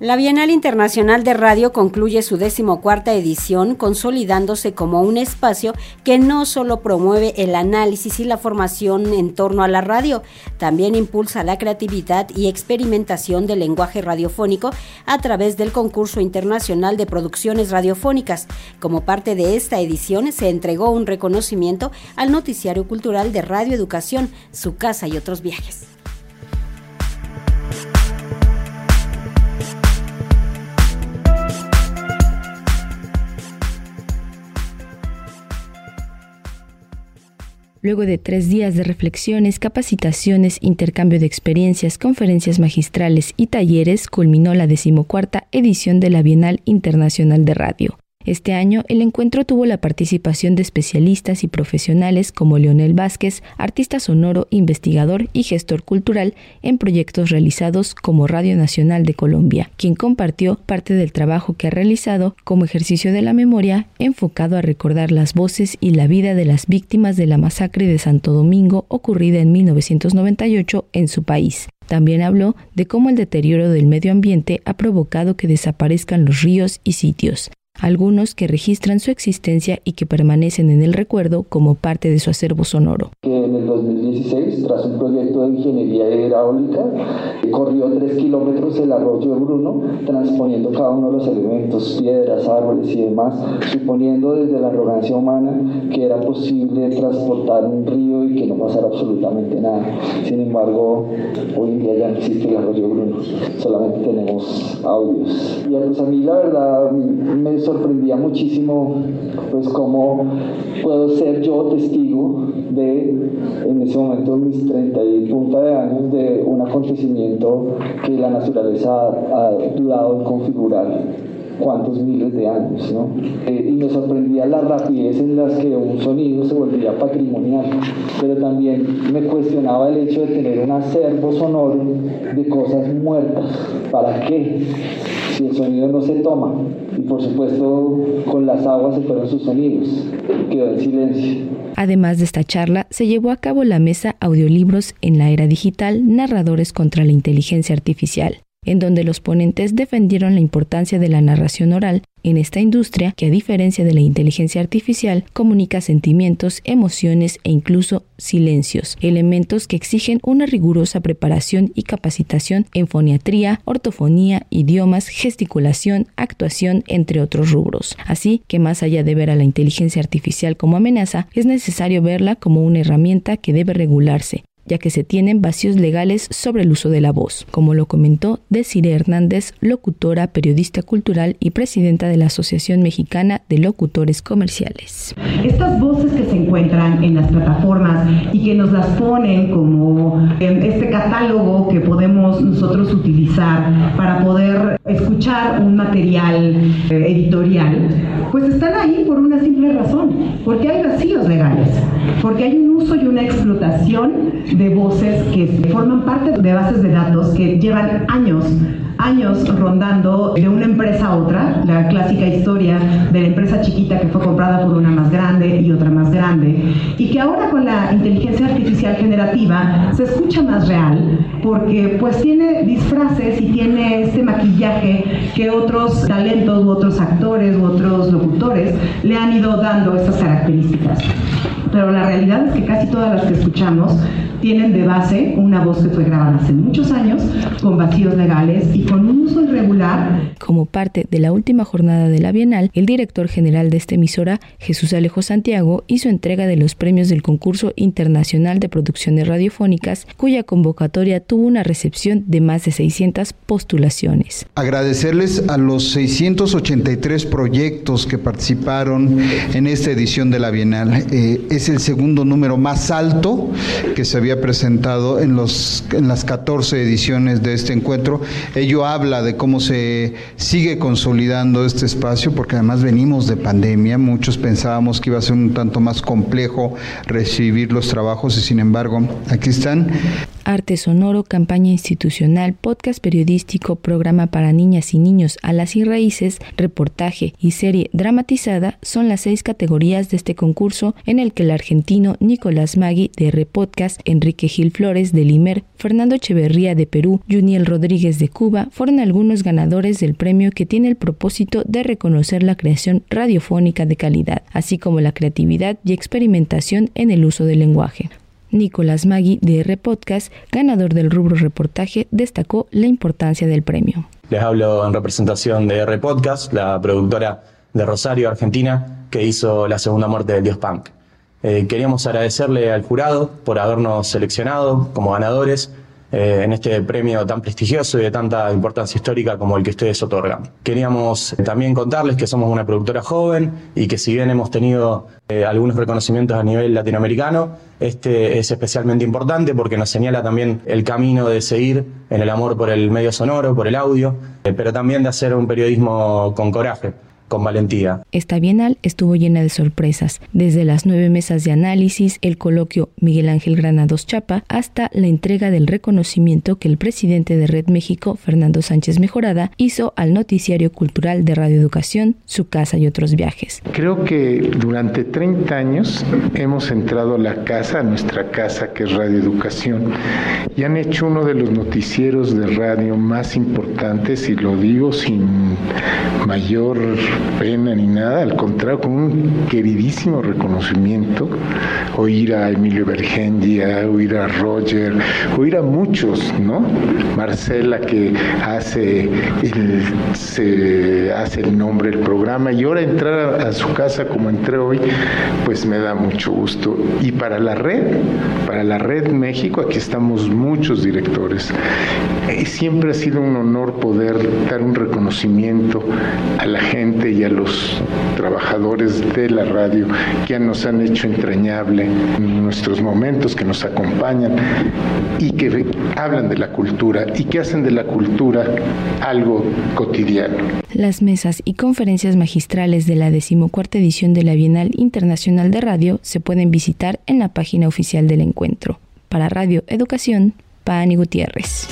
La Bienal Internacional de Radio concluye su decimocuarta edición, consolidándose como un espacio que no solo promueve el análisis y la formación en torno a la radio, también impulsa la creatividad y experimentación del lenguaje radiofónico a través del concurso internacional de producciones radiofónicas. Como parte de esta edición se entregó un reconocimiento al noticiario cultural de Radio Educación, su casa y otros viajes. Luego de tres días de reflexiones, capacitaciones, intercambio de experiencias, conferencias magistrales y talleres, culminó la decimocuarta edición de la Bienal Internacional de Radio. Este año, el encuentro tuvo la participación de especialistas y profesionales como Leonel Vázquez, artista sonoro, investigador y gestor cultural en proyectos realizados como Radio Nacional de Colombia, quien compartió parte del trabajo que ha realizado como ejercicio de la memoria enfocado a recordar las voces y la vida de las víctimas de la masacre de Santo Domingo ocurrida en 1998 en su país. También habló de cómo el deterioro del medio ambiente ha provocado que desaparezcan los ríos y sitios, algunos que registran su existencia y que permanecen en el recuerdo como parte de su acervo sonoro. En el 2016, tras un proyecto de ingeniería hidráulica, corrió tres kilómetros el arroyo Bruno, transponiendo cada uno de los elementos, piedras, árboles y demás, suponiendo desde la arrogancia humana que era posible transportar un río y que no pasara absolutamente nada. Sin embargo, hoy en día ya no existe el arroyo Bruno, solamente tenemos audios. Y pues a mí la verdad me sorprendía muchísimo pues cómo puedo ser yo testigo de, en ese momento, mis 30 y punta de años, de un acontecimiento que la naturaleza ha, durado en configurar cuántos miles de años, ¿no? Eh, y me sorprendía la rapidez en las que un sonido se volvía patrimonial, pero también me cuestionaba el hecho de tener un acervo sonoro de cosas muertas. ¿Para qué? Si el sonido no se toma, y por supuesto con las aguas se fueron sus sonidos, quedó en silencio. Además de esta charla, se llevó a cabo la mesa Audiolibros en la era digital, narradores contra la inteligencia artificial, en donde los ponentes defendieron la importancia de la narración oral en esta industria que a diferencia de la inteligencia artificial comunica sentimientos, emociones e incluso silencios, elementos que exigen una rigurosa preparación y capacitación en foniatría, ortofonía, idiomas, gesticulación, actuación, entre otros rubros. Así que más allá de ver a la inteligencia artificial como amenaza, es necesario verla como una herramienta que debe regularse, ya que se tienen vacíos legales sobre el uso de la voz, como lo comentó Desiree Hernández, locutora, periodista cultural y presidenta de la Asociación Mexicana de Locutores Comerciales. Estas voces que se encuentran en las plataformas y que nos las ponen como este catálogo que podemos nosotros utilizar para poder escuchar un material eh, editorial, pues están ahí por una simple razón, porque hay vacíos legales, porque hay un uso y una explotación de voces que forman parte de bases de datos que llevan años años rondando de una empresa a otra, la clásica historia de la empresa chiquita que fue comprada por una más grande y otra más grande, y que ahora con la inteligencia artificial generativa se escucha más real, porque pues tiene disfraces y tiene este maquillaje que otros talentos u otros actores u otros locutores le han ido dando estas características. Pero la realidad es que casi todas las que escuchamos tienen de base una voz que fue grabada hace muchos años, con vacíos legales y con un uso irregular. Como parte de la última jornada de la Bienal, el director general de esta emisora, Jesús Alejo Santiago, hizo entrega de los premios del concurso internacional de producciones radiofónicas, cuya convocatoria tuvo una recepción de más de 600 postulaciones. Agradecerles a los 683 proyectos que participaron en esta edición de la Bienal. Eh, es el segundo número más alto que se había presentado en, los, en las 14 ediciones de este encuentro. Ello habla de cómo se sigue consolidando este espacio, porque además venimos de pandemia, muchos pensábamos que iba a ser un tanto más complejo recibir los trabajos y sin embargo aquí están. Arte sonoro, campaña institucional, podcast periodístico, programa para niñas y niños, alas y raíces, reportaje y serie dramatizada son las seis categorías de este concurso en el que el argentino Nicolás Magui de R Podcast, Enrique Gil Flores de Limer, Fernando Echeverría de Perú, Juniel Rodríguez de Cuba fueron algunos ganadores del premio que tiene el propósito de reconocer la creación radiofónica de calidad, así como la creatividad y experimentación en el uso del lenguaje. Nicolás Magui de R Podcast, ganador del rubro reportaje, destacó la importancia del premio. Les hablo en representación de R Podcast, la productora de Rosario, Argentina, que hizo la segunda muerte del Dios Punk. Eh, queríamos agradecerle al jurado por habernos seleccionado como ganadores eh, en este premio tan prestigioso y de tanta importancia histórica como el que ustedes otorgan. Queríamos también contarles que somos una productora joven y que si bien hemos tenido eh, algunos reconocimientos a nivel latinoamericano, este es especialmente importante porque nos señala también el camino de seguir en el amor por el medio sonoro, por el audio, eh, pero también de hacer un periodismo con coraje con valentía. Esta bienal estuvo llena de sorpresas, desde las nueve mesas de análisis, el coloquio Miguel Ángel Granados Chapa, hasta la entrega del reconocimiento que el presidente de Red México, Fernando Sánchez Mejorada, hizo al noticiario cultural de Radio Educación, Su Casa y otros viajes. Creo que durante 30 años hemos entrado a la casa, a nuestra casa que es Radio Educación, y han hecho uno de los noticieros de radio más importantes, y lo digo sin mayor pena ni nada, al contrario, con un queridísimo reconocimiento, oír a Emilio Bergendia, oír a Roger, oír a muchos, ¿no? Marcela que hace el, se hace el nombre del programa y ahora entrar a, a su casa como entré hoy, pues me da mucho gusto. Y para la red, para la red México, aquí estamos muchos directores. Y siempre ha sido un honor poder dar un reconocimiento a la gente y a los trabajadores de la radio que nos han hecho entrañable nuestros momentos, que nos acompañan y que hablan de la cultura y que hacen de la cultura algo cotidiano. Las mesas y conferencias magistrales de la decimocuarta edición de la Bienal Internacional de Radio se pueden visitar en la página oficial del encuentro. Para Radio Educación, Pani Gutiérrez.